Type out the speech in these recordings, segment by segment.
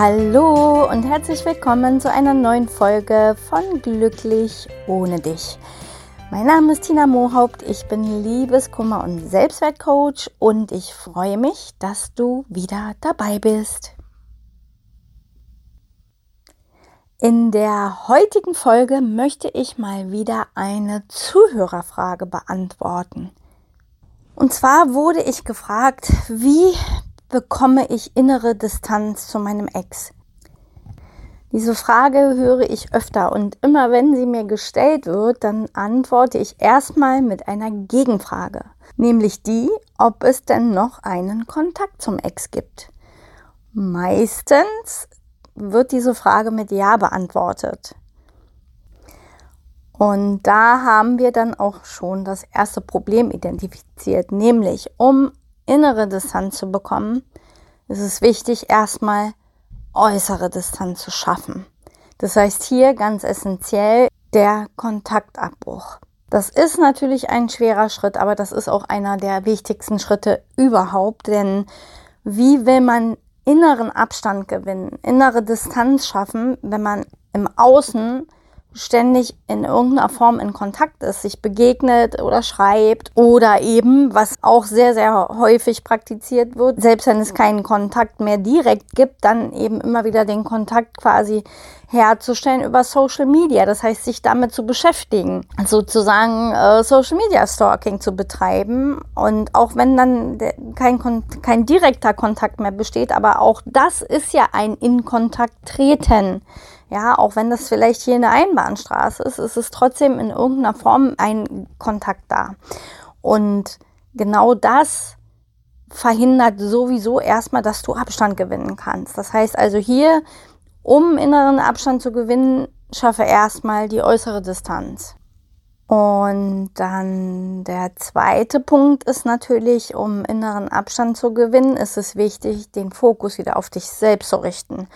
Hallo und herzlich willkommen zu einer neuen Folge von Glücklich ohne dich. Mein Name ist Tina Mohaupt, ich bin Liebeskummer- und Selbstwertcoach und ich freue mich, dass du wieder dabei bist. In der heutigen Folge möchte ich mal wieder eine Zuhörerfrage beantworten. Und zwar wurde ich gefragt, wie bekomme ich innere Distanz zu meinem Ex? Diese Frage höre ich öfter und immer wenn sie mir gestellt wird, dann antworte ich erstmal mit einer Gegenfrage, nämlich die, ob es denn noch einen Kontakt zum Ex gibt. Meistens wird diese Frage mit Ja beantwortet. Und da haben wir dann auch schon das erste Problem identifiziert, nämlich um innere Distanz zu bekommen, ist es wichtig, erstmal äußere Distanz zu schaffen. Das heißt hier ganz essentiell der Kontaktabbruch. Das ist natürlich ein schwerer Schritt, aber das ist auch einer der wichtigsten Schritte überhaupt, denn wie will man inneren Abstand gewinnen, innere Distanz schaffen, wenn man im Außen ständig in irgendeiner Form in Kontakt ist, sich begegnet oder schreibt oder eben, was auch sehr, sehr häufig praktiziert wird, selbst wenn es keinen Kontakt mehr direkt gibt, dann eben immer wieder den Kontakt quasi herzustellen über Social Media. Das heißt, sich damit zu beschäftigen, sozusagen äh, Social Media Stalking zu betreiben. Und auch wenn dann kein, kein direkter Kontakt mehr besteht, aber auch das ist ja ein in Kontakt treten. Ja, auch wenn das vielleicht hier eine Einbahnstraße ist, ist es trotzdem in irgendeiner Form ein Kontakt da. Und genau das verhindert sowieso erstmal, dass du Abstand gewinnen kannst. Das heißt also hier, um inneren Abstand zu gewinnen, schaffe erstmal die äußere Distanz. Und dann der zweite Punkt ist natürlich, um inneren Abstand zu gewinnen, ist es wichtig, den Fokus wieder auf dich selbst zu richten.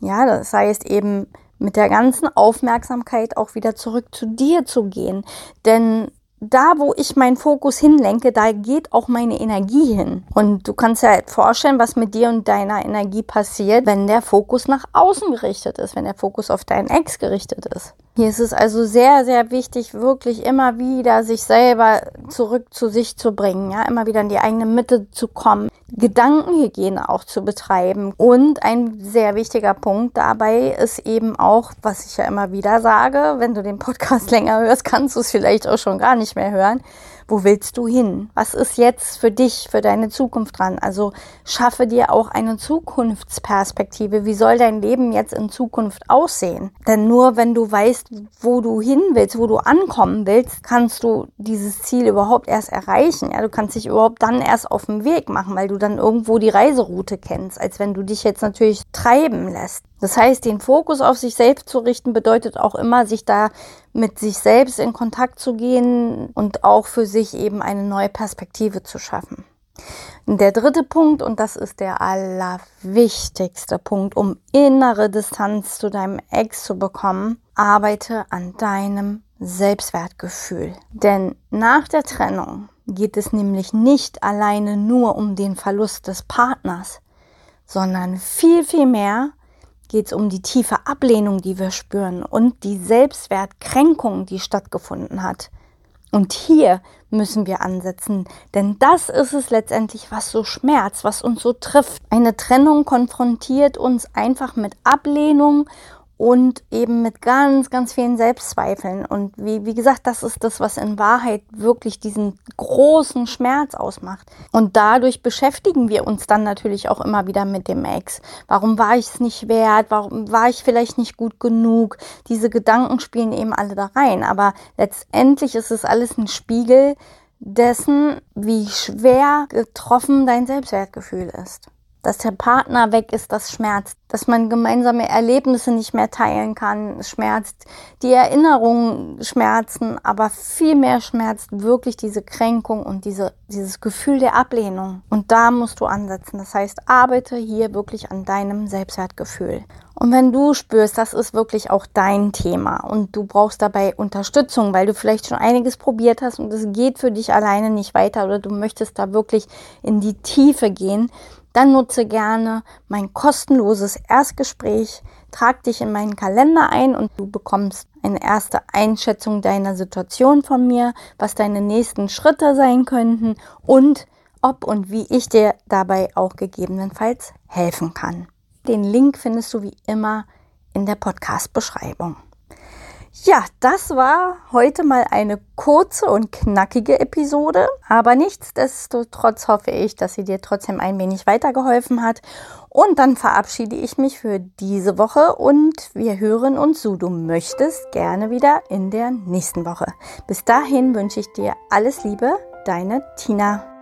Ja, das heißt eben mit der ganzen Aufmerksamkeit auch wieder zurück zu dir zu gehen. Denn da, wo ich meinen Fokus hinlenke, da geht auch meine Energie hin. Und du kannst ja vorstellen, was mit dir und deiner Energie passiert, wenn der Fokus nach außen gerichtet ist, wenn der Fokus auf deinen Ex gerichtet ist. Hier ist es also sehr, sehr wichtig, wirklich immer wieder sich selber zurück zu sich zu bringen, ja, immer wieder in die eigene Mitte zu kommen, Gedankenhygiene auch zu betreiben. Und ein sehr wichtiger Punkt dabei ist eben auch, was ich ja immer wieder sage, wenn du den Podcast länger hörst, kannst du es vielleicht auch schon gar nicht mehr hören wo willst du hin? Was ist jetzt für dich, für deine Zukunft dran? Also schaffe dir auch eine Zukunftsperspektive. Wie soll dein Leben jetzt in Zukunft aussehen? Denn nur wenn du weißt, wo du hin willst, wo du ankommen willst, kannst du dieses Ziel überhaupt erst erreichen. Ja, du kannst dich überhaupt dann erst auf den Weg machen, weil du dann irgendwo die Reiseroute kennst, als wenn du dich jetzt natürlich treiben lässt. Das heißt, den Fokus auf sich selbst zu richten, bedeutet auch immer, sich da mit sich selbst in Kontakt zu gehen und auch für sich eben eine neue Perspektive zu schaffen. Der dritte Punkt, und das ist der allerwichtigste Punkt, um innere Distanz zu deinem Ex zu bekommen, arbeite an deinem Selbstwertgefühl. Denn nach der Trennung geht es nämlich nicht alleine nur um den Verlust des Partners, sondern viel, viel mehr geht es um die tiefe Ablehnung, die wir spüren und die Selbstwertkränkung, die stattgefunden hat. Und hier müssen wir ansetzen, denn das ist es letztendlich, was so schmerzt, was uns so trifft. Eine Trennung konfrontiert uns einfach mit Ablehnung und eben mit ganz, ganz vielen Selbstzweifeln. Und wie, wie gesagt, das ist das, was in Wahrheit wirklich diesen großen Schmerz ausmacht. Und dadurch beschäftigen wir uns dann natürlich auch immer wieder mit dem Ex. Warum war ich es nicht wert? Warum war ich vielleicht nicht gut genug? Diese Gedanken spielen eben alle da rein. Aber letztendlich ist es alles ein Spiegel dessen, wie schwer getroffen dein Selbstwertgefühl ist. Dass der Partner weg ist, das schmerzt, dass man gemeinsame Erlebnisse nicht mehr teilen kann, schmerzt, die Erinnerungen schmerzen, aber viel mehr schmerzt wirklich diese Kränkung und diese, dieses Gefühl der Ablehnung. Und da musst du ansetzen. Das heißt, arbeite hier wirklich an deinem Selbstwertgefühl. Und wenn du spürst, das ist wirklich auch dein Thema und du brauchst dabei Unterstützung, weil du vielleicht schon einiges probiert hast und es geht für dich alleine nicht weiter oder du möchtest da wirklich in die Tiefe gehen, dann nutze gerne mein kostenloses Erstgespräch. Trag dich in meinen Kalender ein und du bekommst eine erste Einschätzung deiner Situation von mir, was deine nächsten Schritte sein könnten und ob und wie ich dir dabei auch gegebenenfalls helfen kann. Den Link findest du wie immer in der Podcast-Beschreibung. Ja, das war heute mal eine kurze und knackige Episode, aber nichtsdestotrotz hoffe ich, dass sie dir trotzdem ein wenig weitergeholfen hat. Und dann verabschiede ich mich für diese Woche und wir hören uns, so du möchtest, gerne wieder in der nächsten Woche. Bis dahin wünsche ich dir alles Liebe, deine Tina.